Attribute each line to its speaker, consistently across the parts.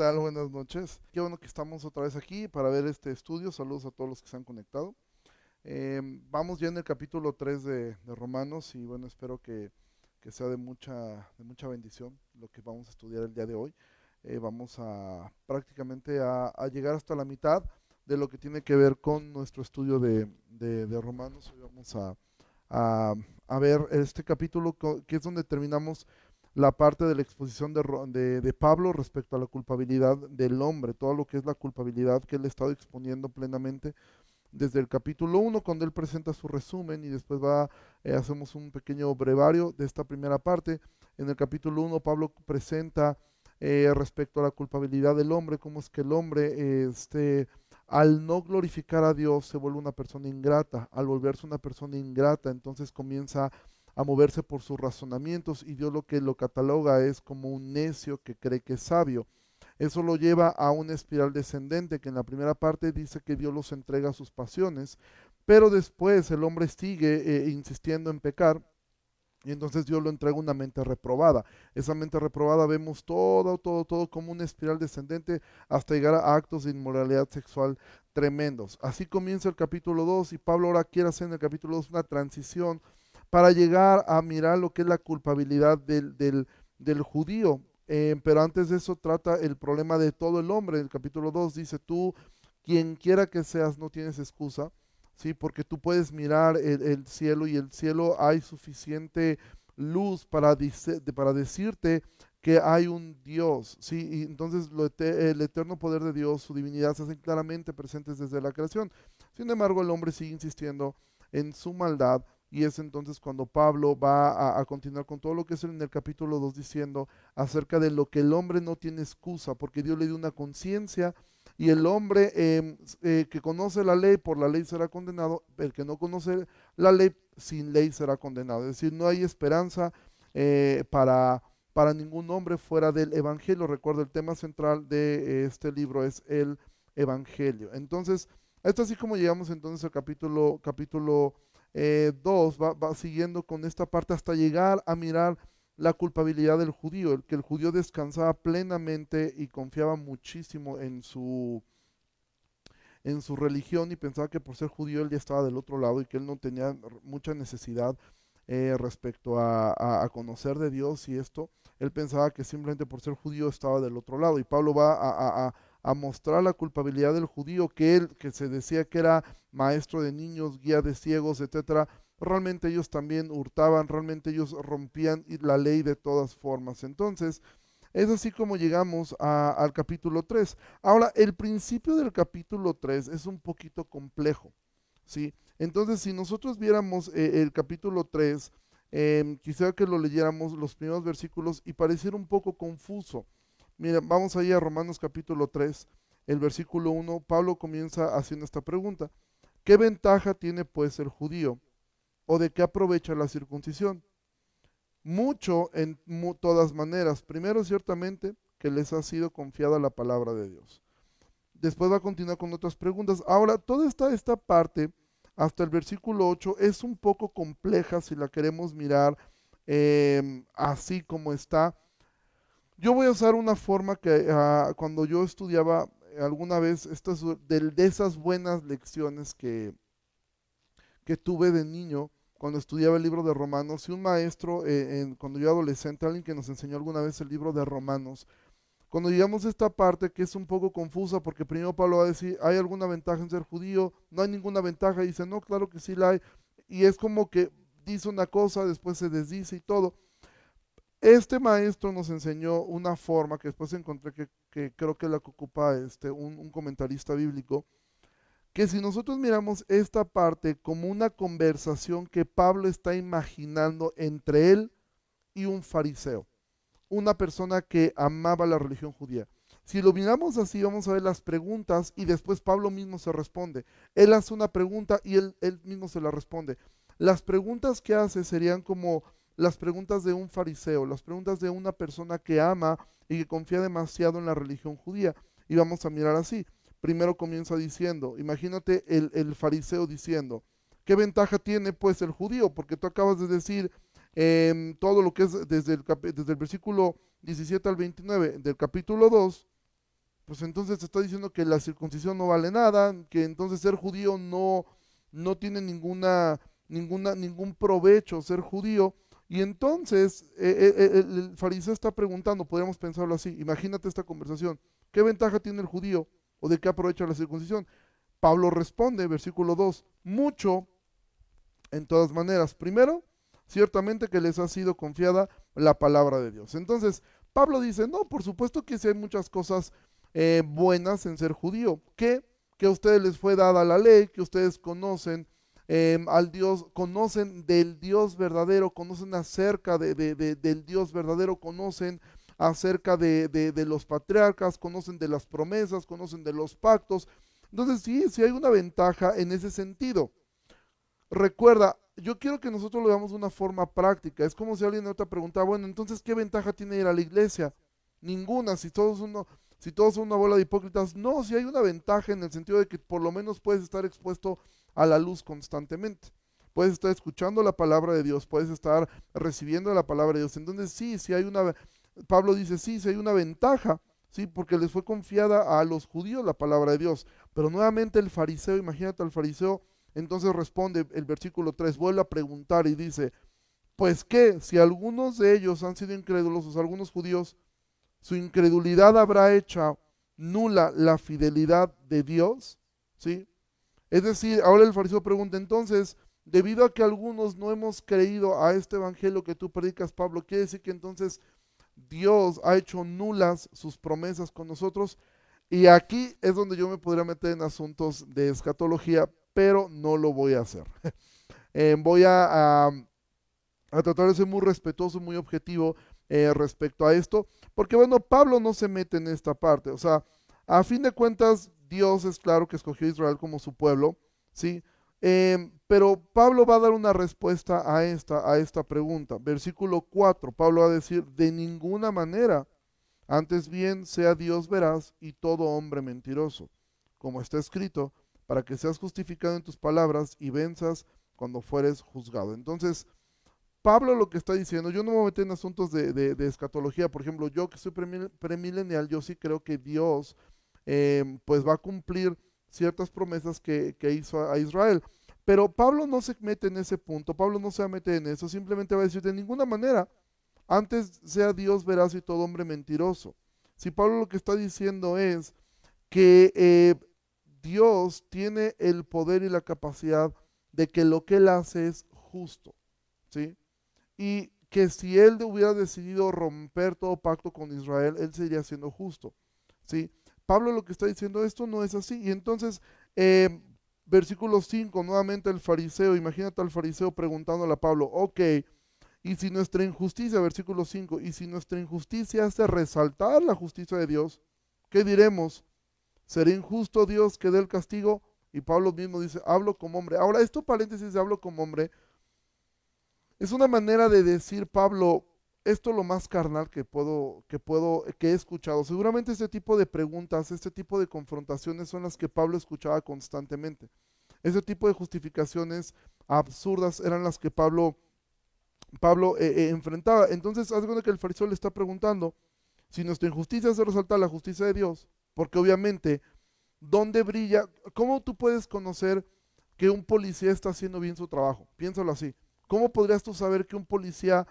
Speaker 1: tal? Buenas noches. Qué bueno que estamos otra vez aquí para ver este estudio. Saludos a todos los que se han conectado. Em, vamos ya en el capítulo 3 de, Romanos y bueno, espero que, sea de mucha, de mucha bendición lo que vamos a estudiar el día de hoy. Eh, vamos a prácticamente a, llegar hasta la mitad de lo que tiene que ver con nuestro estudio de, Romanos. Hoy vamos a, a, ver este capítulo que es donde terminamos la parte de la exposición de, de, Pablo respecto a la culpabilidad del hombre, todo lo que es la culpabilidad que él ha estado exponiendo plenamente desde el capítulo 1, cuando él presenta su resumen y después va, eh, hacemos un pequeño brevario de esta primera parte. En el capítulo 1, Pablo presenta eh, respecto a la culpabilidad del hombre, cómo es que el hombre, este, al no glorificar a Dios, se vuelve una persona ingrata. Al volverse una persona ingrata, entonces comienza a moverse por sus razonamientos y Dios lo que lo cataloga es como un necio que cree que es sabio. Eso lo lleva a una espiral descendente que en la primera parte dice que Dios los entrega a sus pasiones, pero después el hombre sigue eh, insistiendo en pecar y entonces Dios lo entrega una mente reprobada. Esa mente reprobada vemos todo, todo, todo como una espiral descendente hasta llegar a actos de inmoralidad sexual tremendos. Así comienza el capítulo 2 y Pablo ahora quiere hacer en el capítulo 2 una transición para llegar a mirar lo que es la culpabilidad del, del, judío. Eh, pero antes de eso trata el problema de todo el hombre. En el capítulo 2 dice, tú, quien quiera que seas, no tienes excusa, ¿sí? porque tú puedes mirar el, cielo y el cielo hay suficiente luz para, para decirte que hay un Dios, ¿sí? Y entonces el eterno poder de Dios, su divinidad, se hacen claramente presentes desde la creación. Sin embargo, el hombre sigue insistiendo en su maldad, y es entonces cuando Pablo va a, continuar con todo lo que es en el capítulo 2 diciendo acerca de lo que el hombre no tiene excusa, porque Dios le dio una conciencia y el hombre em, eh, que conoce la ley, por la ley será condenado, el que no conoce la ley, sin ley será condenado. Es decir, no hay esperanza eh, para, para ningún hombre fuera del Evangelio. Recuerda, el tema central de este libro es el Evangelio. Entonces, esto así como llegamos entonces al capítulo, capítulo 2 eh, va, siguiendo con esta parte hasta llegar a mirar la culpabilidad del judío, el que el judío descansaba plenamente y confiaba muchísimo en su en su religión y pensaba que por ser judío él ya estaba del otro lado y que él no tenía mucha necesidad eh, respecto a, conocer de Dios y esto. Él pensaba que simplemente por ser judío estaba del otro lado. Y Pablo va a, a mostrar la culpabilidad del judío, que él, que se decía que era maestro de niños, guía de ciegos, etcétera, realmente ellos también hurtaban, realmente ellos rompían la ley de todas formas. Entonces, es así como llegamos al capítulo 3. Ahora, el principio del capítulo 3 es un poquito complejo, ¿sí? Entonces, si nosotros viéramos eh, el capítulo 3, em, quisiera que lo leyéramos los primeros versículos y pareciera un poco confuso. Mira, vamos ahí a Romanos capítulo 3, el versículo 1. Pablo comienza haciendo esta pregunta. ¿Qué ventaja tiene pues el judío? ¿O de qué aprovecha la circuncisión? Mucho en todas maneras. Primero, ciertamente, que les ha sido confiada la palabra de Dios. Después va a continuar con otras preguntas. Ahora, toda esta, esta parte, hasta el versículo 8, es un poco compleja si la queremos mirar em, así como está yo voy a usar una forma que ah, cuando yo estudiaba alguna vez, estas, de, esas buenas lecciones que, que tuve de niño, cuando estudiaba el libro de Romanos, y un maestro, eh, cuando yo adolescente, alguien que nos enseñó alguna vez el libro de Romanos, cuando llegamos a esta parte que es un poco confusa, porque primero Pablo va a decir, ¿hay alguna ventaja en ser judío? No hay ninguna ventaja, y dice, no, claro que sí la hay, y es como que dice una cosa, después se desdice y todo. Este maestro nos enseñó una forma que después encontré que, creo que la ocupa este, un, comentarista bíblico, que si nosotros miramos esta parte como una conversación que Pablo está imaginando entre él y un fariseo, una persona que amaba la religión judía. Si lo miramos así, vamos a ver las preguntas y después Pablo mismo se responde. Él hace una pregunta y él, él mismo se la responde. Las preguntas que hace serían como las preguntas de un fariseo, las preguntas de una persona que ama y que confía demasiado en la religión judía. Y vamos a mirar así. Primero comienza diciendo, imagínate el, fariseo diciendo, ¿qué ventaja tiene pues el judío? Porque tú acabas de decir em, todo lo que es desde el, desde el versículo 17 al 29 del capítulo 2, pues entonces está diciendo que la circuncisión no vale nada, que entonces ser judío no, no tiene ninguna, ninguna, ningún provecho ser judío. Y entonces eh, eh, el fariseo está preguntando, podríamos pensarlo así, imagínate esta conversación, ¿qué ventaja tiene el judío o de qué aprovecha la circuncisión? Pablo responde, versículo 2, mucho en todas maneras. Primero, ciertamente que les ha sido confiada la palabra de Dios. Entonces, Pablo dice, no, por supuesto que sí hay muchas cosas eh, buenas en ser judío, que, que a ustedes les fue dada la ley, que ustedes conocen em, al Dios, conocen del Dios verdadero, conocen acerca de, del Dios verdadero, conocen acerca de, de los patriarcas, conocen de las promesas, conocen de los pactos, entonces sí, sí hay una ventaja en ese sentido. Recuerda, yo quiero que nosotros lo veamos de una forma práctica. Es como si alguien otra pregunta, bueno, entonces, ¿qué ventaja tiene ir a la iglesia? Ninguna, si todos, uno, si todos son una bola de hipócritas. No, si hay una ventaja en el sentido de que por lo menos puedes estar expuesto a la luz constantemente. Puedes estar escuchando la palabra de Dios, puedes estar recibiendo la palabra de Dios. Entonces, sí, si hay una, Pablo dice, sí, si hay una ventaja, sí, porque les fue confiada a los judíos la palabra de Dios. Pero nuevamente el fariseo, imagínate al fariseo, entonces responde el versículo 3, vuelve a preguntar y dice, pues qué, si algunos de ellos han sido incrédulos, algunos judíos, su incredulidad habrá hecho nula la fidelidad de Dios, ¿sí? Es decir, ahora el fariseo pregunta, entonces, debido a que algunos no hemos creído a este evangelio que tú predicas, Pablo, quiere decir que entonces Dios ha hecho nulas sus promesas con nosotros. Y aquí es donde yo me podría meter en asuntos de escatología, pero no lo voy a hacer. Eh, voy a, tratar de ser muy respetuoso, muy objetivo eh, respecto a esto, porque bueno, Pablo no se mete en esta parte. O sea, a fin de cuentas, Dios es claro que escogió a Israel como su pueblo, ¿sí? Eh, pero Pablo va a dar una respuesta a esta, a esta pregunta. Versículo 4, Pablo va a decir, de ninguna manera antes bien sea Dios veraz y todo hombre mentiroso, como está escrito, para que seas justificado en tus palabras y venzas cuando fueres juzgado. Entonces, Pablo lo que está diciendo, yo no me voy a meter en asuntos de, escatología, por ejemplo, yo que soy premilenial, yo sí creo que Dios em, pues va a cumplir ciertas promesas que, que hizo a Israel. Pero Pablo no se mete en ese punto, Pablo no se va a meter en eso, simplemente va a decir de ninguna manera antes sea Dios veraz y todo hombre mentiroso. Si Pablo lo que está diciendo es que eh, Dios tiene el poder y la capacidad de que lo que él hace es justo, ¿sí? Y que si él hubiera decidido romper todo pacto con Israel, él seguiría siendo justo, ¿sí? Pablo lo que está diciendo, esto no es así. Y entonces, eh, versículo 5, nuevamente el fariseo, imagínate al fariseo preguntándole a Pablo, ok, y si nuestra injusticia, versículo 5, y si nuestra injusticia hace resaltar la justicia de Dios, ¿qué diremos? ¿Será injusto Dios que dé el castigo? Y Pablo mismo dice, hablo como hombre. Ahora, esto paréntesis de hablo como hombre, es una manera de decir, Pablo, esto es lo más carnal que puedo, que puedo, que he escuchado. Seguramente este tipo de preguntas, este tipo de confrontaciones son las que Pablo escuchaba constantemente. Ese tipo de justificaciones absurdas eran las que Pablo Pablo eh, eh, enfrentaba. Entonces, haz que el fariseo le está preguntando si nuestra injusticia se resalta la justicia de Dios, porque obviamente, ¿dónde brilla? ¿Cómo tú puedes conocer que un policía está haciendo bien su trabajo? Piénsalo así. ¿Cómo podrías tú saber que un policía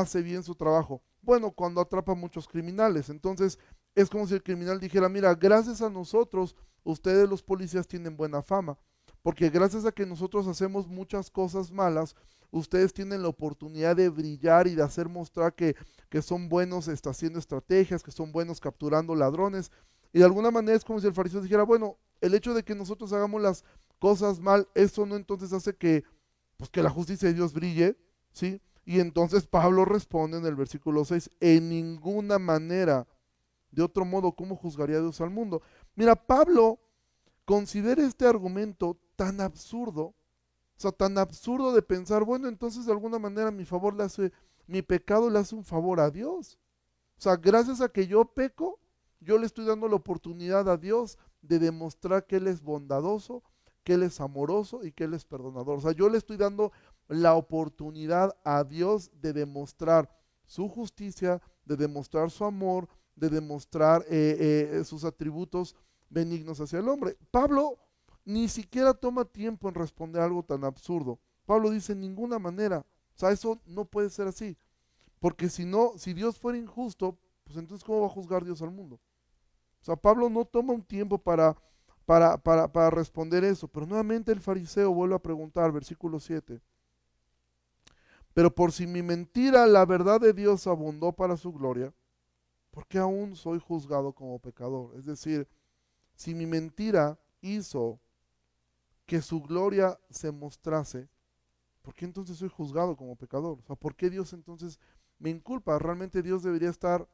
Speaker 1: hace bien su trabajo? Bueno, cuando atrapa a muchos criminales. Entonces, es como si el criminal dijera, mira, gracias a nosotros, ustedes los policías tienen buena fama, porque gracias a que nosotros hacemos muchas cosas malas, ustedes tienen la oportunidad de brillar y de hacer mostrar que, son buenos está haciendo estrategias, que son buenos capturando ladrones. Y de alguna manera es como si el fariseo dijera, bueno, el hecho de que nosotros hagamos las cosas mal, eso no entonces hace que, pues, que la justicia de Dios brille, ¿sí? Y entonces Pablo responde en el versículo 6, en ninguna manera, de otro modo, ¿cómo juzgaría Dios al mundo? Mira, Pablo considera este argumento tan absurdo sea, tan absurdo de pensar, bueno, entonces de alguna manera mi favor le hace, mi pecado le hace un favor a Dios. O sea, gracias a que yo peco, yo le estoy dando la oportunidad a Dios de demostrar que Él es bondadoso, que Él es amoroso y que Él es perdonador. O sea, yo le estoy dando la oportunidad a Dios de demostrar su justicia, de demostrar su amor, de demostrar eh, eh, sus atributos benignos hacia el hombre. Pablo ni siquiera toma tiempo en responder algo tan absurdo. Pablo dice, en ninguna manera. O sea, eso no puede ser así. Porque si no, si Dios fuera injusto, pues entonces ¿cómo va a juzgar Dios al mundo? O sea, Pablo no toma un tiempo para, para, para, para responder eso. Pero nuevamente el fariseo vuelve a preguntar, versículo 7. Pero por si mi mentira, la verdad de Dios abundó para su gloria, ¿por qué aún soy juzgado como pecador? Es decir, si mi mentira hizo que su gloria se mostrase, ¿por qué entonces soy juzgado como pecador? O ¿por qué Dios entonces me inculpa? Realmente Dios debería estar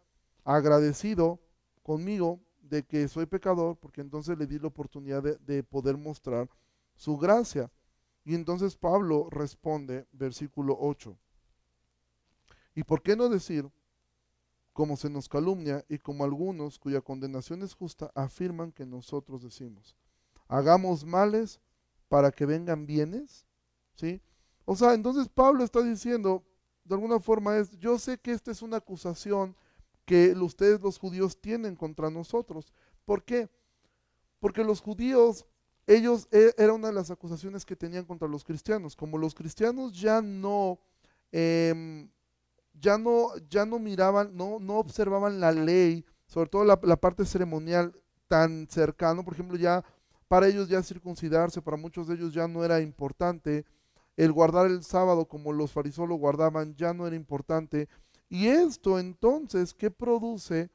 Speaker 1: agradecido conmigo de que soy pecador, porque entonces le di la oportunidad de poder mostrar su gracia. Y entonces Pablo responde, versículo 8. ¿Y por qué no decir, como se nos calumnia y como algunos cuya condenación es justa afirman que nosotros decimos, hagamos males para que vengan bienes? ¿Sí? O sea, entonces Pablo está diciendo, de alguna forma es, yo sé que esta es una acusación que ustedes los judíos tienen contra nosotros. ¿Por qué? Porque los judíos ellos e, era una de las acusaciones que tenían contra los cristianos. Como los cristianos ya no, em, ya no, ya no miraban, no, no observaban la ley, sobre todo la, parte ceremonial tan cercano, por ejemplo, ya para ellos ya circuncidarse, para muchos de ellos ya no era importante. El guardar el sábado como los fariseos lo guardaban ya no era importante. Y esto entonces, ¿qué produce?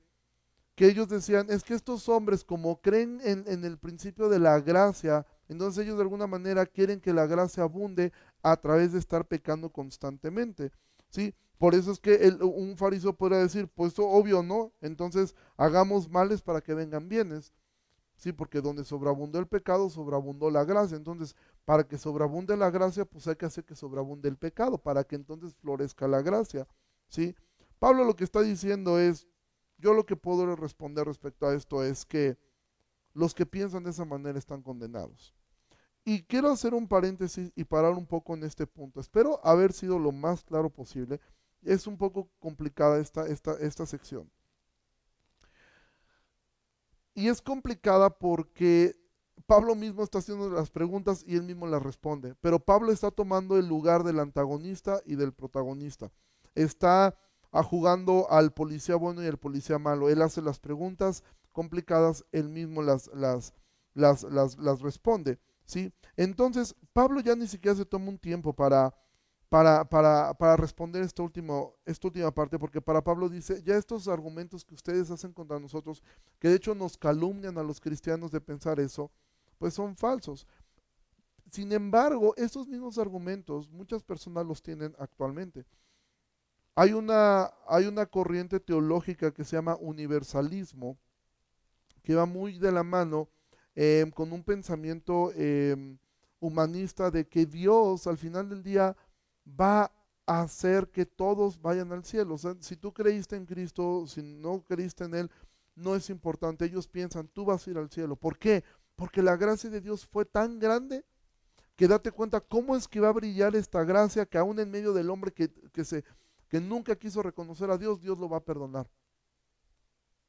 Speaker 1: Que ellos decían, es que estos hombres como creen en, el principio de la gracia, entonces ellos de alguna manera quieren que la gracia abunde a través de estar pecando constantemente. ¿sí? Por eso es que un fariseo podría decir, pues obvio no, entonces hagamos males para que vengan bienes. Sí, porque donde sobreabundó el pecado, sobreabundó la gracia. Entonces, para que sobreabunde la gracia, pues hay que hacer que sobreabunde el pecado, para que entonces florezca la gracia. ¿sí? Pablo lo que está diciendo es, yo lo que puedo responder respecto a esto es que los que piensan de esa manera están condenados. Y quiero hacer un paréntesis y parar un poco en este punto. Espero haber sido lo más claro posible. Es un poco complicada esta, esta, esta sección. Y es complicada porque Pablo mismo está haciendo las preguntas y él mismo las responde. Pero Pablo está tomando el lugar del antagonista y del protagonista. Está a jugando al policía bueno y al policía malo. Él hace las preguntas complicadas, él mismo las, las, las, las, responde. ¿sí? Entonces, Pablo ya ni siquiera se toma un tiempo para, para, para, para responder esta, último, esta última parte, porque para Pablo dice, ya estos argumentos que ustedes hacen contra nosotros, que de hecho nos calumnian a los cristianos de pensar eso, pues son falsos. Sin embargo, estos mismos argumentos muchas personas los tienen actualmente. Hay una, hay una corriente teológica que se llama universalismo, que va muy de la mano em, con un pensamiento em, humanista de que Dios al final del día va a hacer que todos vayan al cielo. Si tú creíste en Cristo, si no creíste en Él, no es importante. Ellos piensan, tú vas a ir al cielo. ¿Por qué? Porque la gracia de Dios fue tan grande que date cuenta cómo es que va a brillar esta gracia que aún en medio del hombre que, que se que nunca quiso reconocer a Dios, Dios lo va a perdonar.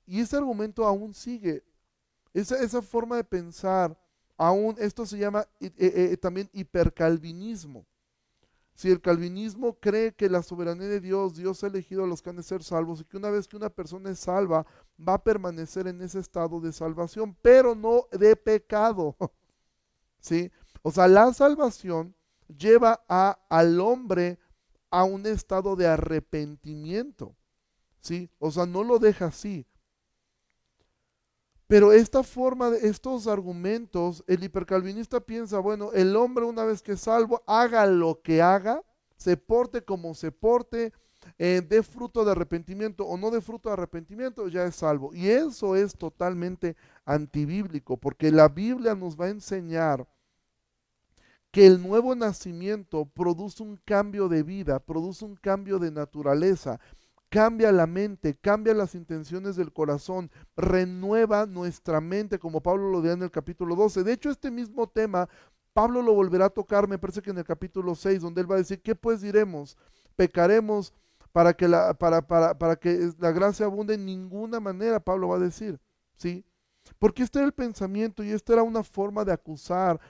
Speaker 1: Y ese argumento aún sigue. Esa, esa forma de pensar, aún esto se llama eh, eh, eh, también hipercalvinismo. Si el calvinismo cree que la soberanía de Dios, Dios ha elegido a los que han de ser salvos y que una vez que una persona es salva, va a permanecer en ese estado de salvación, pero no de pecado. ¿Sí? O sea, la salvación lleva a, al hombre a un estado de arrepentimiento. ¿Sí? O sea, no lo deja así. Pero esta forma de estos argumentos, el hipercalvinista piensa, bueno, el hombre una vez que es salvo, haga lo que haga, se porte como se porte, eh, dé fruto de arrepentimiento o no dé fruto de arrepentimiento, ya es salvo. Y eso es totalmente antibíblico, porque la Biblia nos va a enseñar que el nuevo nacimiento produce un cambio de vida, produce un cambio de naturaleza, cambia la mente, cambia las intenciones del corazón, renueva nuestra mente, como Pablo lo dio en el capítulo 12. De hecho, este mismo tema, Pablo lo volverá a tocar, me parece que en el capítulo 6, donde él va a decir, ¿qué pues diremos? ¿Pecaremos para que la, para, para, para que la gracia abunde en ninguna manera, Pablo va a decir, ¿sí? Porque este era el pensamiento y esta era una forma de acusar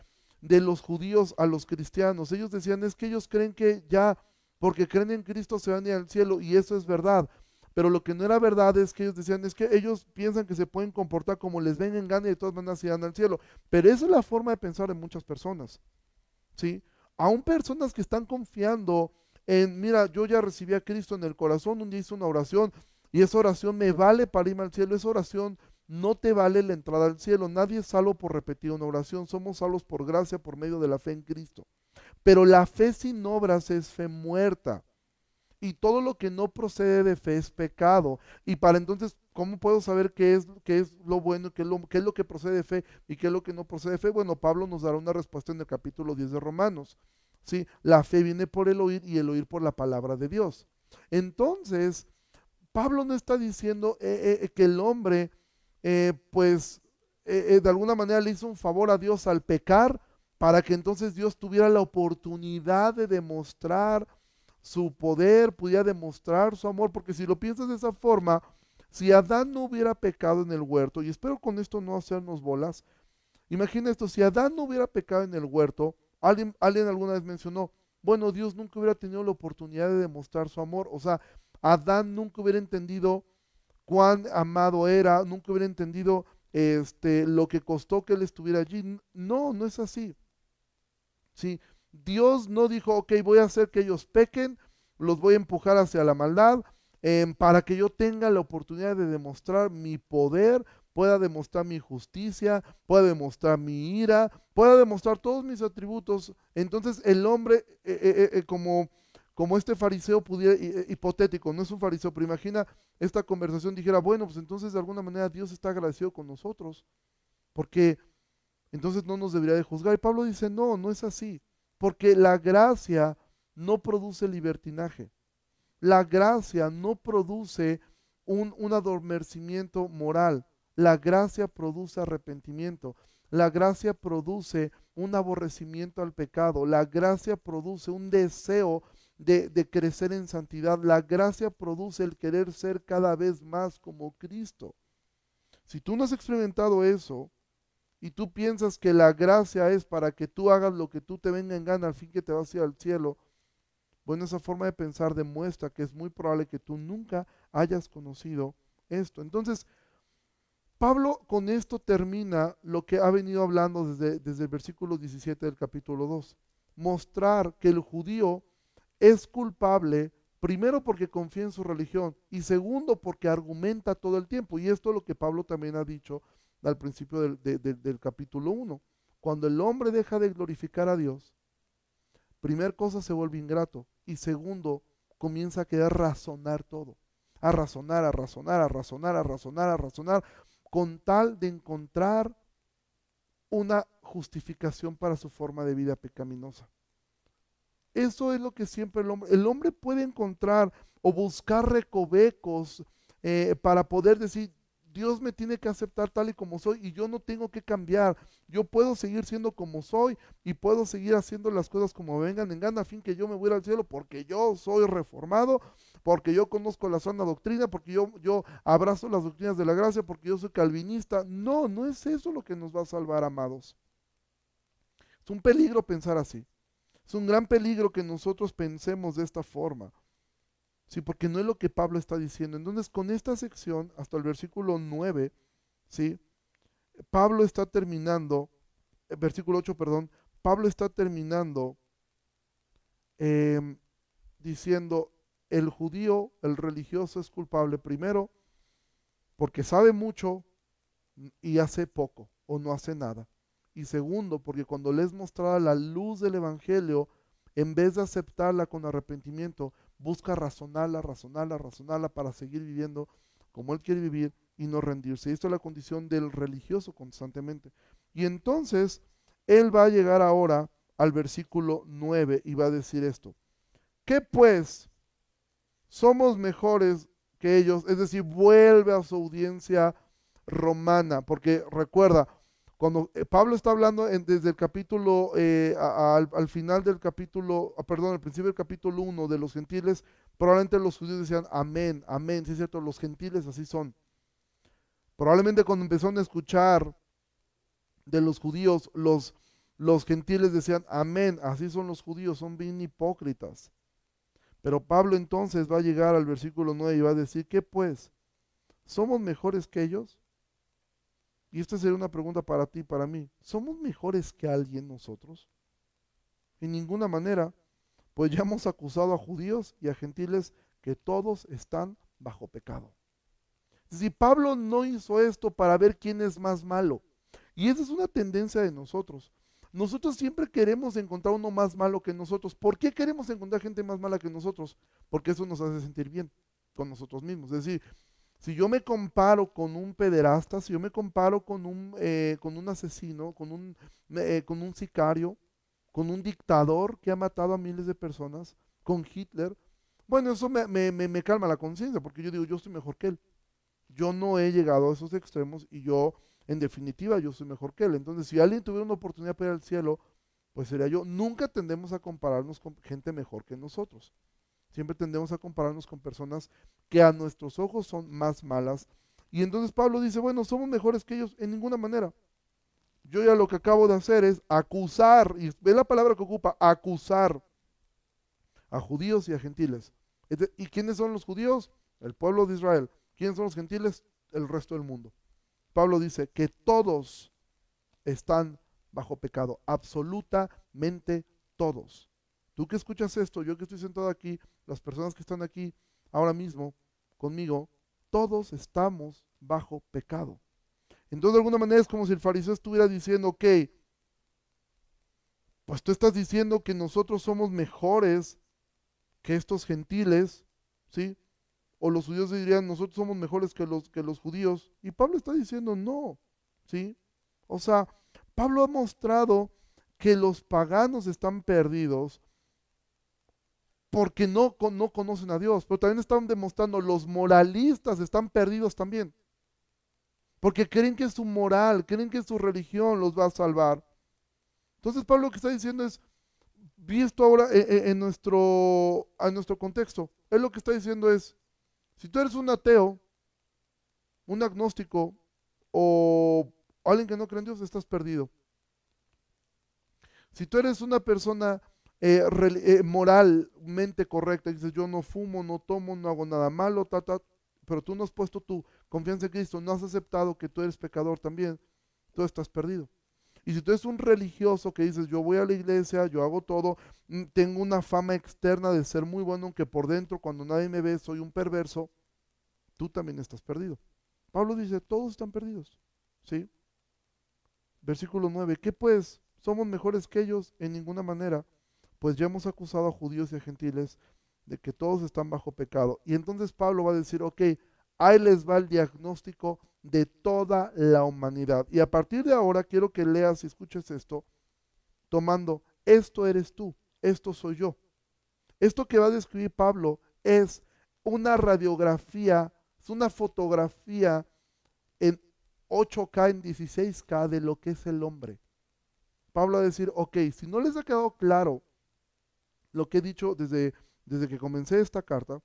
Speaker 1: de los judíos a los cristianos. Ellos decían, es que ellos creen que ya, porque creen en Cristo, se van a ir al cielo, y eso es verdad. Pero lo que no era verdad es que ellos decían, es que ellos piensan que se pueden comportar como les ven en y de todas maneras se van al cielo. Pero esa es la forma de pensar de muchas personas. ¿Sí? Aún personas que están confiando en, mira, yo ya recibí a Cristo en el corazón, un día hice una oración y esa oración me vale para irme al cielo, esa oración no te vale la entrada al cielo, nadie es salvo por repetir una oración, somos salvos por gracia por medio de la fe en Cristo. Pero la fe sin obras es fe muerta. Y todo lo que no procede de fe es pecado. Y para entonces, ¿cómo puedo saber qué es, qué es lo bueno, qué es lo, qué es lo que procede de fe y qué es lo que no procede de fe? Bueno, Pablo nos dará una respuesta en el capítulo 10 de Romanos. ¿sí? La fe viene por el oír y el oír por la palabra de Dios. Entonces, Pablo no está diciendo eh, eh, que el hombre, eh, pues, de alguna manera le hizo un favor a Dios al pecar para que entonces Dios tuviera la oportunidad de demostrar su poder, pudiera demostrar su amor, porque si lo piensas de esa forma, si Adán no hubiera pecado en el huerto, y espero con esto no hacernos bolas, imagina esto, si Adán no hubiera pecado en el huerto, Alguien, alguna vez mencionó, bueno, Dios nunca hubiera tenido la oportunidad de demostrar su amor. O sea, Adán nunca hubiera entendido cuán amado era, nunca hubiera entendido este, lo que costó que él estuviera allí. No, no es así. ¿Sí? Dios no dijo, ok, voy a hacer que ellos pequen, los voy a empujar hacia la maldad, em, para que yo tenga la oportunidad de demostrar mi poder, pueda demostrar mi justicia, pueda demostrar mi ira, pueda demostrar todos mis atributos. Entonces el hombre, eh, eh, eh, como, como este fariseo pudiera, hipotético, no es un fariseo, pero imagina esta conversación, dijera, bueno, pues entonces de alguna manera Dios está agradecido con nosotros, porque entonces no nos debería de juzgar. Y Pablo dice, no, no es así, porque la gracia no produce libertinaje. La gracia no produce un, un adormecimiento moral. La gracia produce arrepentimiento. La gracia produce un aborrecimiento al pecado. La gracia produce un deseo de, crecer en santidad. La gracia produce el querer ser cada vez más como Cristo. Si tú no has experimentado eso y tú piensas que la gracia es para que tú hagas lo que tú te venga en gana al fin que te vas a ir al cielo, bueno, esa forma de pensar demuestra que es muy probable que tú nunca hayas conocido esto. Entonces, Pablo con esto termina lo que ha venido hablando desde, desde el versículo 17 del capítulo 2. Mostrar que el judío es culpable, primero porque confía en su religión y segundo porque argumenta todo el tiempo. Y esto es lo que Pablo también ha dicho al principio del, capítulo 1. Cuando el hombre deja de glorificar a Dios, primer cosa se vuelve ingrato y segundo comienza a querer razonar todo. A razonar, a razonar, a razonar, a razonar, a razonar, con tal de encontrar una justificación para su forma de vida pecaminosa. Eso es lo que siempre el hombre, el hombre puede encontrar o buscar recovecos eh, para poder decir, Dios me tiene que aceptar tal y como soy y yo no tengo que cambiar. Yo puedo seguir siendo como soy y puedo seguir haciendo las cosas como vengan en gana a fin que yo me voy al cielo porque yo soy reformado, porque yo conozco la sana doctrina, porque yo, yo abrazo las doctrinas de la gracia, porque yo soy calvinista. No, no es eso lo que nos va a salvar, amados. Es un peligro pensar así. Es un gran peligro que nosotros pensemos de esta forma. Sí, porque no es lo que Pablo está diciendo. Entonces, con esta sección, hasta el versículo 9, ¿sí? Pablo está terminando, eh, versículo 8, perdón, Pablo está terminando em, diciendo, el judío, el religioso es culpable primero porque sabe mucho y hace poco o no hace nada. Y segundo, porque cuando les mostraba la luz del Evangelio, en vez de aceptarla con arrepentimiento, busca razonarla, razonarla, razonarla para seguir viviendo como él quiere vivir y no rendirse. Esto es la condición del religioso constantemente. Y entonces, él va a llegar ahora al versículo 9 y va a decir esto. ¿Qué pues? Somos mejores que ellos, es decir, vuelve a su audiencia romana, porque recuerda, Cuando eh, Pablo está hablando desde el capítulo, eh, al, final del capítulo, ah, perdón, al principio del capítulo 1 de los gentiles, probablemente los judíos decían, amén, amén, sí es cierto, los gentiles así son. Probablemente cuando empezaron a escuchar de los judíos, los, los gentiles decían, amén, así son los judíos, son bien hipócritas. Pero Pablo entonces va a llegar al versículo 9 y va a decir, ¿qué pues? ¿Somos mejores que ellos? Y esta sería una pregunta para ti y para mí. ¿Somos mejores que alguien nosotros? En ninguna manera, pues ya hemos acusado a judíos y a gentiles que todos están bajo pecado. Si Pablo no hizo esto para ver quién es más malo, y esa es una tendencia de nosotros. Nosotros siempre queremos encontrar uno más malo que nosotros. ¿Por qué queremos encontrar gente más mala que nosotros? Porque eso nos hace sentir bien con nosotros mismos. Es decir, si yo me comparo con un pederasta, si yo me comparo con un, eh, con un asesino, con un, eh, con un sicario, con un dictador que ha matado a miles de personas, con Hitler, bueno, eso me, me calma la conciencia, porque yo digo, yo estoy mejor que él. Yo no he llegado a esos extremos y yo, en definitiva, yo soy mejor que él. Entonces, si alguien tuviera una oportunidad para ir al cielo, pues sería yo. Nunca tendemos a compararnos con gente mejor que nosotros. Siempre tendemos a compararnos con personas que a nuestros ojos son más malas. Y entonces Pablo dice, bueno, somos mejores que ellos en ninguna manera. Yo ya lo que acabo de hacer es acusar, y ve la palabra que ocupa, acusar a judíos y a gentiles. ¿Y quiénes son los judíos? El pueblo de Israel. ¿Quiénes son los gentiles? El resto del mundo. Pablo dice que todos están bajo pecado, absolutamente todos. Tú que escuchas esto, yo que estoy sentado aquí, las personas que están aquí ahora mismo conmigo, todos estamos bajo pecado. Entonces, de alguna manera es como si el fariseo estuviera diciendo, ok, pues tú estás diciendo que nosotros somos mejores que estos gentiles, ¿sí? O los judíos dirían, nosotros somos mejores que los, que los judíos. Y Pablo está diciendo, no, ¿sí? O sea, Pablo ha mostrado que los paganos están perdidos porque no, no conocen a Dios, pero también están demostrando los moralistas están perdidos también. Porque creen que su moral, creen que su religión los va a salvar. Entonces Pablo lo que está diciendo es, visto ahora en, e, en nuestro, a nuestro contexto, él lo que está diciendo es, si tú eres un ateo, un agnóstico o alguien que no cree en Dios, estás perdido. Si tú eres una persona eh, eh, moralmente correcta, dices yo no fumo, no tomo, no hago nada malo, pero tú no has puesto tu confianza en Cristo, no has aceptado que tú eres pecador también, tú estás perdido. Y si tú eres un religioso que dices, yo voy a la iglesia, yo hago todo, mm, tengo una fama externa de ser muy bueno, aunque por dentro, cuando nadie me ve, soy un perverso, tú también estás perdido. Pablo dice, todos están perdidos. ¿Sí? Versículo 9, ¿qué pues? ¿Somos mejores que ellos? En ninguna manera pues ya hemos acusado a judíos y a gentiles de que todos están bajo pecado. Y entonces Pablo va a decir, ok, ahí les va el diagnóstico de toda la humanidad. Y a partir de ahora quiero que leas y escuches esto, tomando, esto eres tú, esto soy yo. Esto que va a describir Pablo es una radiografía, es una fotografía en 8K, en 16K de lo que es el hombre. Pablo va a decir, ok, si no les ha quedado claro lo que he dicho desde, desde que comencé esta carta,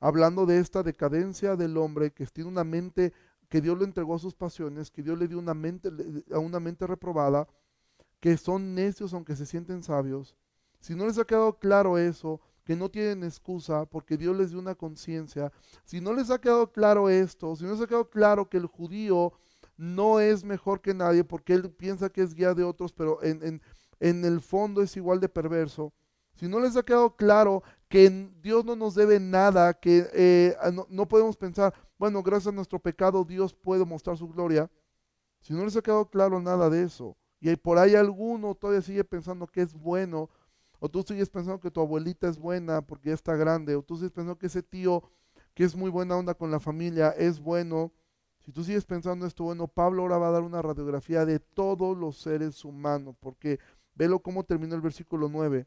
Speaker 1: hablando de esta decadencia del hombre que tiene una mente que Dios le entregó a sus pasiones, que Dios le dio una mente, a una mente reprobada, que son necios aunque se sienten sabios. Si no les ha quedado claro eso, que no tienen excusa porque Dios les dio una conciencia, si no les ha quedado claro esto, si no les ha quedado claro que el judío no es mejor que nadie porque él piensa que es guía de otros, pero en, en, en el fondo es igual de perverso, si no les ha quedado claro que Dios no nos debe nada, que eh, no, podemos pensar, bueno, gracias a nuestro pecado Dios puede mostrar su gloria. Si no les ha quedado claro nada de eso, y por ahí alguno todavía sigue pensando que es bueno, o tú sigues pensando que tu abuelita es buena porque ya está grande, o tú sigues pensando que ese tío que es muy buena onda con la familia es bueno, si tú sigues pensando esto, bueno, Pablo ahora va a dar una radiografía de todos los seres humanos, porque velo cómo terminó el versículo 9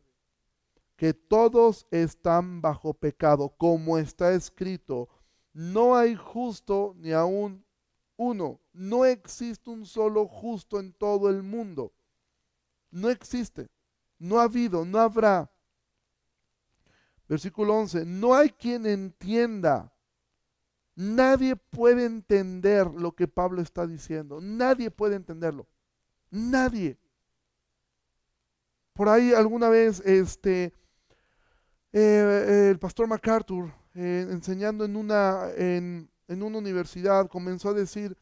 Speaker 1: que todos están bajo pecado, como está escrito, no hay justo ni aún Uno, no existe un solo justo en todo el mundo. No existe. No ha habido, no habrá. Versículo 11, no hay quien entienda. Nadie puede entender lo que Pablo está diciendo. Nadie puede entenderlo. Nadie. Por ahí alguna vez este, eh, el pastor MacArthur, eh, enseñando en una, en, una universidad, comenzó a decir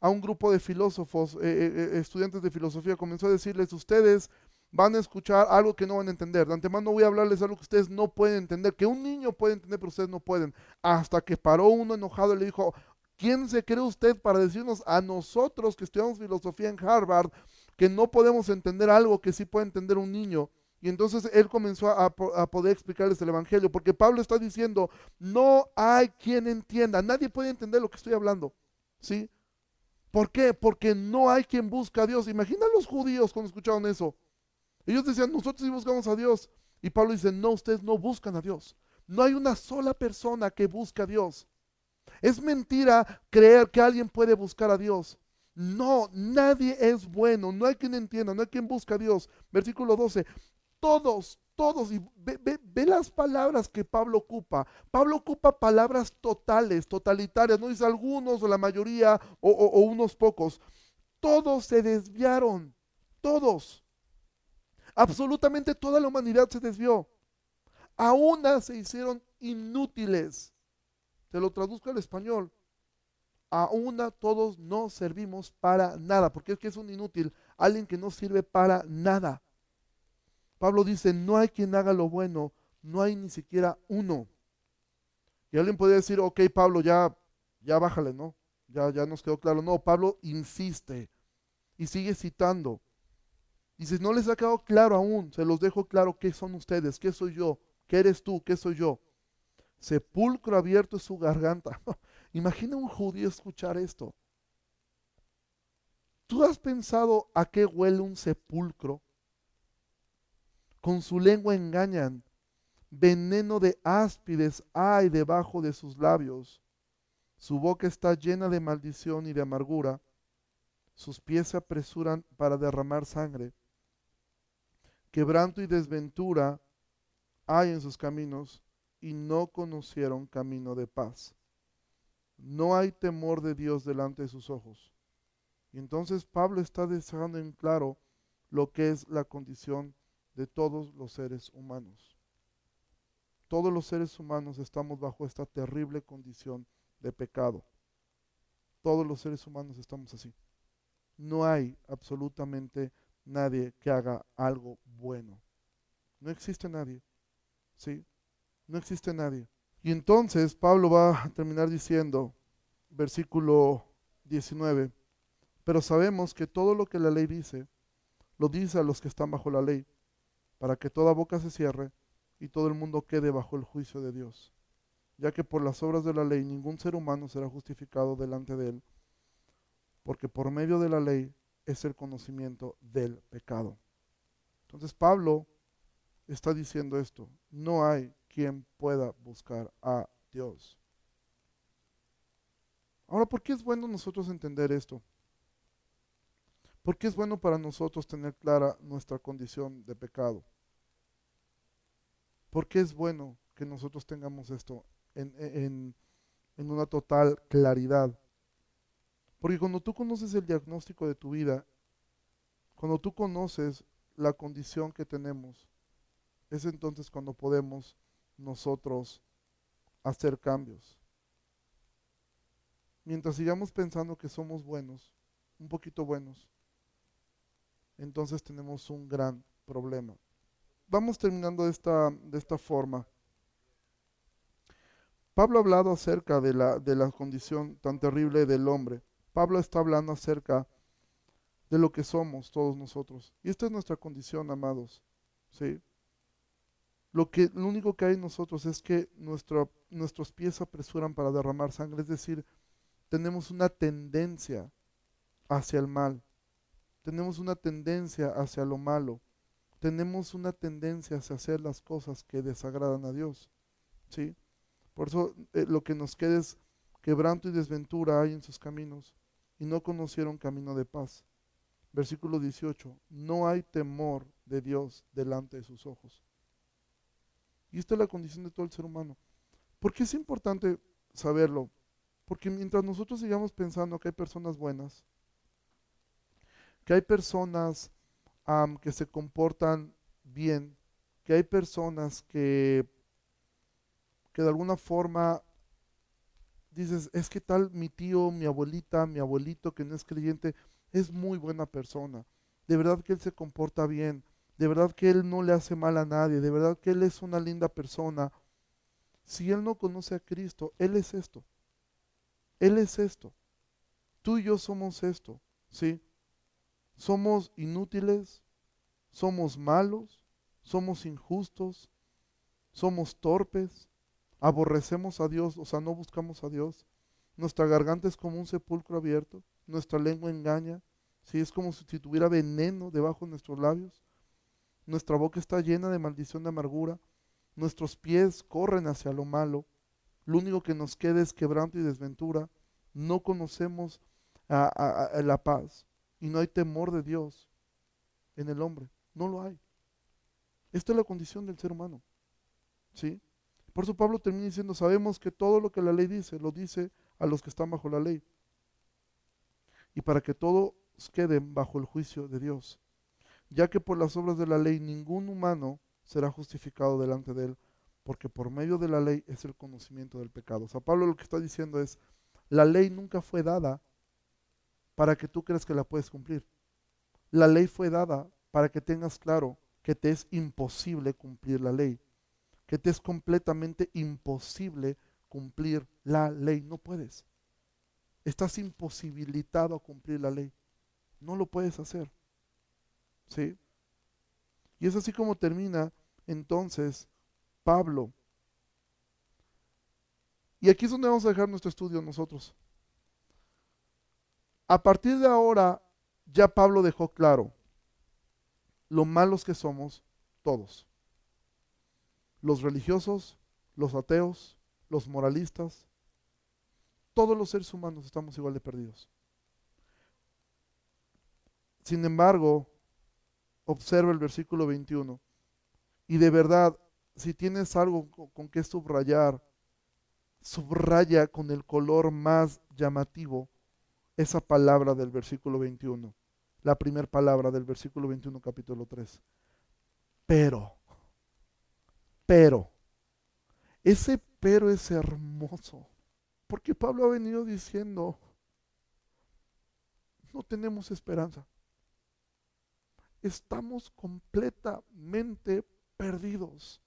Speaker 1: a un grupo de filósofos, eh, estudiantes de filosofía, comenzó a decirles, ustedes van a escuchar algo que no van a entender. De antemano voy a hablarles algo que ustedes no pueden entender, que un niño puede entender, pero ustedes no pueden. Hasta que paró uno enojado y le dijo, ¿quién se cree usted para decirnos a nosotros que estudiamos filosofía en Harvard que no podemos entender algo que sí puede entender un niño? Y entonces él comenzó a, a, poder explicarles el Evangelio, porque Pablo está diciendo, no hay quien entienda, nadie puede entender lo que estoy hablando, ¿sí? ¿Por qué? Porque no hay quien busca a Dios. Imagina los judíos cuando escucharon eso. Ellos decían, nosotros sí buscamos a Dios. Y Pablo dice, no, ustedes no buscan a Dios. No hay una sola persona que busque a Dios. Es mentira creer que alguien puede buscar a Dios. No, nadie es bueno, no hay quien entienda, no hay quien busque a Dios. Versículo 12, todos, todos, y ve, las palabras que Pablo ocupa. Pablo ocupa palabras totales, totalitarias, no dice algunos o la mayoría o unos pocos. Todos se desviaron, todos. Absolutamente toda la humanidad se desvió. A una se hicieron inútiles. Te lo traduzco al español. A una todos no servimos para nada, porque es que es un inútil, alguien que no sirve para nada. Pablo dice, no hay quien haga lo bueno, no hay ni siquiera uno. Y alguien podría decir, ok, Pablo, ya, ya bájale, ¿no? Ya, ya nos quedó claro. No, Pablo insiste y sigue citando. Dices, no les ha quedado claro aún, se los dejo claro qué son ustedes, qué soy yo, qué eres tú, qué soy yo. Sepulcro abierto es su garganta. Imagina un judío escuchar esto. ¿Tú has pensado a qué huele un sepulcro? Con su lengua engañan. Veneno de áspides hay debajo de sus labios. Su boca está llena de maldición y de amargura. Sus pies se apresuran para derramar sangre quebranto y desventura hay en sus caminos y no conocieron camino de paz. No hay temor de Dios delante de sus ojos. Y entonces Pablo está dejando en claro lo que es la condición de todos los seres humanos. Todos los seres humanos estamos bajo esta terrible condición de pecado. Todos los seres humanos estamos así. No hay absolutamente nadie que haga algo bueno. No existe nadie. ¿Sí? No existe nadie. Y entonces Pablo va a terminar diciendo, versículo 19, pero sabemos que todo lo que la ley dice, lo dice a los que están bajo la ley, para que toda boca se cierre y todo el mundo quede bajo el juicio de Dios, ya que por las obras de la ley ningún ser humano será justificado delante de él, porque por medio de la ley es el conocimiento del pecado. Entonces Pablo está diciendo esto, no hay quien pueda buscar a Dios. Ahora, ¿por qué es bueno nosotros entender esto? ¿Por qué es bueno para nosotros tener clara nuestra condición de pecado? ¿Por qué es bueno que nosotros tengamos esto en, en, en una total claridad? Porque cuando tú conoces el diagnóstico de tu vida, cuando tú conoces la condición que tenemos, es entonces cuando podemos nosotros hacer cambios. Mientras sigamos pensando que somos buenos, un poquito buenos, entonces tenemos un gran problema. Vamos terminando de esta, de esta forma. Pablo ha hablado acerca de la, de la condición tan terrible del hombre. Pablo está hablando acerca de lo que somos todos nosotros. Y esta es nuestra condición, amados. ¿sí? Lo, que, lo único que hay en nosotros es que nuestros pies apresuran para derramar sangre, es decir, tenemos una tendencia hacia el mal, tenemos una tendencia hacia lo malo, tenemos una tendencia hacia hacer las cosas que desagradan a Dios. ¿sí? Por eso eh, lo que nos queda es quebranto y desventura hay en sus caminos y no conocieron camino de paz. Versículo 18, no hay temor de Dios delante de sus ojos. Y esta es la condición de todo el ser humano. ¿Por qué es importante saberlo? Porque mientras nosotros sigamos pensando que hay personas buenas, que hay personas que se comportan bien, que hay personas que, que de alguna forma dices, es que tal mi tío, mi abuelita, mi abuelito que no es creyente, es muy buena persona. De verdad que él se comporta bien. De verdad que él no le hace mal a nadie. De verdad que él es una linda persona. Si él no conoce a Cristo, él es esto. Él es esto. Tú y yo somos esto. ¿Sí? Somos inútiles. Somos malos. Somos injustos. Somos torpes aborrecemos a Dios, o sea, no buscamos a Dios. Nuestra garganta es como un sepulcro abierto, nuestra lengua engaña, ¿sí? es como si tuviera veneno debajo de nuestros labios. Nuestra boca está llena de maldición de amargura, nuestros pies corren hacia lo malo, lo único que nos queda es quebranto y desventura, no conocemos a, a la paz y no hay temor de Dios en el hombre, no lo hay. Esta es la condición del ser humano. ¿Sí? Por eso Pablo termina diciendo, sabemos que todo lo que la ley dice, lo dice a los que están bajo la ley. Y para que todos queden bajo el juicio de Dios. Ya que por las obras de la ley ningún humano será justificado delante de él, porque por medio de la ley es el conocimiento del pecado. O sea, Pablo lo que está diciendo es, la ley nunca fue dada para que tú creas que la puedes cumplir. La ley fue dada para que tengas claro que te es imposible cumplir la ley que te es completamente imposible cumplir la ley. No puedes. Estás imposibilitado a cumplir la ley. No lo puedes hacer. ¿Sí? Y es así como termina entonces Pablo. Y aquí es donde vamos a dejar nuestro estudio nosotros. A partir de ahora, ya Pablo dejó claro lo malos que somos todos los religiosos, los ateos, los moralistas, todos los seres humanos estamos igual de perdidos. Sin embargo, observa el versículo 21 y de verdad, si tienes algo con que subrayar, subraya con el color más llamativo esa palabra del versículo 21, la primera palabra del versículo 21 capítulo 3. Pero pero. Ese pero es hermoso. Porque Pablo ha venido diciendo, no tenemos esperanza. Estamos completamente perdidos.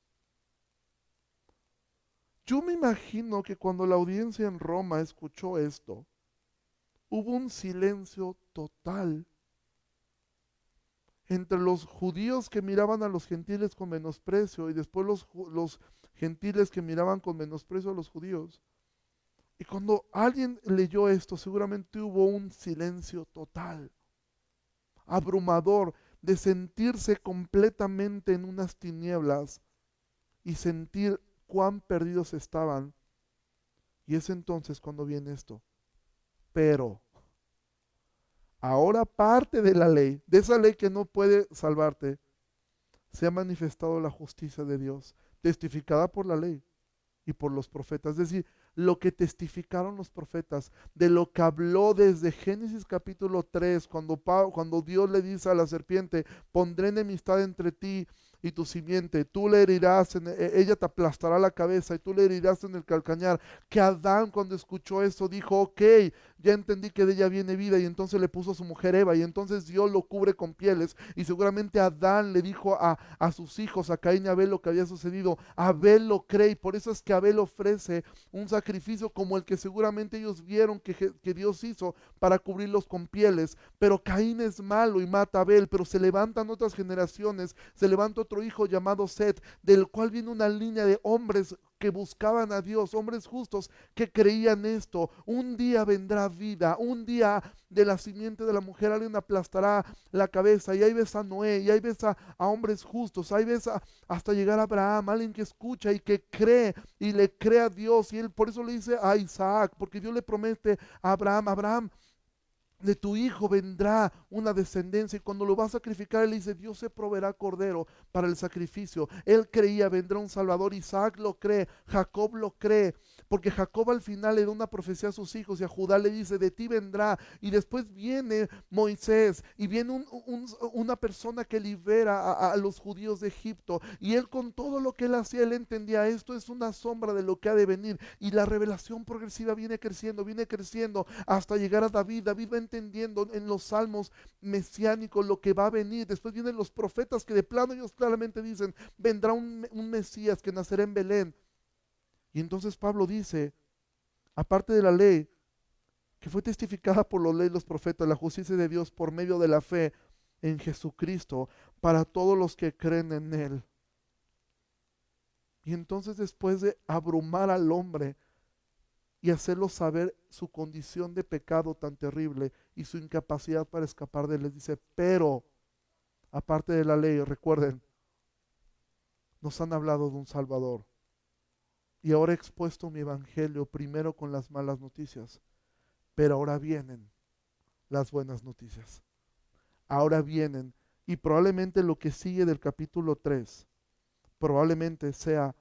Speaker 1: Yo me imagino que cuando la audiencia en Roma escuchó esto, hubo un silencio total entre los judíos que miraban a los gentiles con menosprecio y después los, los gentiles que miraban con menosprecio a los judíos. Y cuando alguien leyó esto, seguramente hubo un silencio total, abrumador, de sentirse completamente en unas tinieblas y sentir cuán perdidos estaban. Y es entonces cuando viene esto. Pero ahora parte de la ley, de esa ley que no puede salvarte, se ha manifestado la justicia de Dios, testificada por la ley y por los profetas. Es decir, lo que testificaron los profetas, de lo que habló desde Génesis capítulo 3, cuando, cuando Dios le dice a la serpiente, pondré enemistad entre ti y tu simiente, tú le herirás, en, e, ella te aplastará la cabeza y tú le herirás en el calcañar. Que Adán cuando escuchó eso dijo, ok, ya entendí que de ella viene vida y entonces le puso a su mujer Eva y entonces Dios lo cubre con pieles y seguramente Adán le dijo a, a sus hijos, a Caín y Abel lo que había sucedido. Abel lo cree y por eso es que Abel ofrece un sacrificio como el que seguramente ellos vieron que, que Dios hizo para cubrirlos con pieles. Pero Caín es malo y mata a Abel, pero se levantan otras generaciones, se levanta otro hijo llamado Seth, del cual viene una línea de hombres que buscaban a Dios, hombres justos que creían esto. Un día vendrá vida, un día de la simiente de la mujer alguien aplastará la cabeza. Y ahí ves a Noé, y ahí ves a, hombres justos, ahí ves hasta llegar a Abraham, alguien que escucha y que cree y le cree a Dios. Y él por eso le dice a Isaac, porque Dios le promete a Abraham, Abraham, de tu hijo vendrá una descendencia y cuando lo va a sacrificar él dice, Dios se proveerá cordero para el sacrificio. Él creía, vendrá un Salvador, Isaac lo cree, Jacob lo cree, porque Jacob al final le da una profecía a sus hijos y a Judá le dice, de ti vendrá. Y después viene Moisés y viene una persona que libera a, a los judíos de Egipto y él con todo lo que él hacía, él entendía, esto es una sombra de lo que ha de venir y la revelación progresiva viene creciendo, viene creciendo hasta llegar a David. David va entendiendo en los salmos mesiánicos lo que va a venir. Después vienen los profetas que de plano ellos claramente dicen, vendrá un, Mesías que nacerá en Belén. Y entonces Pablo dice, aparte de la ley, que fue testificada por los leyes los profetas, la justicia de Dios por medio de la fe en Jesucristo, para todos los que creen en Él. Y entonces después de abrumar al hombre, y hacerlo saber su condición de pecado tan terrible y su incapacidad para escapar de él. Les dice, pero, aparte de la ley, recuerden, nos han hablado de un Salvador. Y ahora he expuesto mi evangelio primero con las malas noticias, pero ahora vienen las buenas noticias. Ahora vienen, y probablemente lo que sigue del capítulo 3, probablemente sea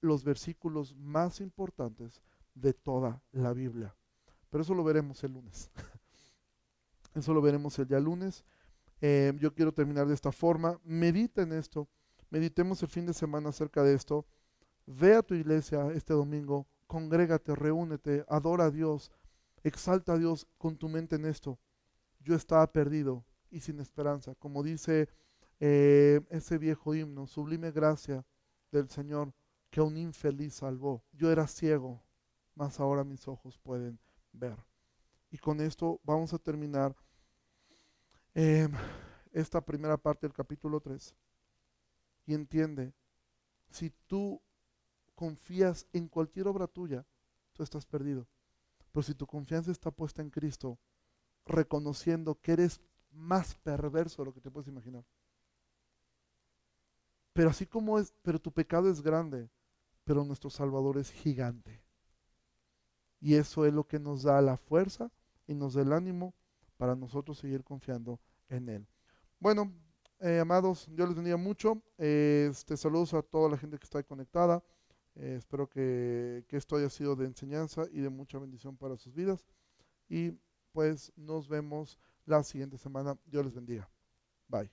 Speaker 1: los versículos más importantes de toda la Biblia. Pero eso lo veremos el lunes. Eso lo veremos el día lunes. Eh, yo quiero terminar de esta forma. Medita en esto. Meditemos el fin de semana acerca de esto. Ve a tu iglesia este domingo. Congrégate, reúnete, adora a Dios. Exalta a Dios con tu mente en esto. Yo estaba perdido y sin esperanza. Como dice eh, ese viejo himno, sublime gracia del Señor que a un infeliz salvó. Yo era ciego, más ahora mis ojos pueden ver. Y con esto vamos a terminar em, esta primera parte del capítulo 3. Y entiende, si tú confías en cualquier obra tuya, tú estás perdido. Pero si tu confianza está puesta en Cristo, reconociendo que eres más perverso de lo que te puedes imaginar. Pero así como es, pero tu pecado es grande, pero nuestro Salvador es gigante. Y eso es lo que nos da la fuerza y nos da el ánimo para nosotros seguir confiando en Él. Bueno, eh, amados, yo les bendiga mucho. este, saludos a toda la gente que está conectada. Eh, espero que, que esto haya sido de enseñanza y de mucha bendición para sus vidas. Y pues nos vemos la siguiente semana. Dios les bendiga. Bye.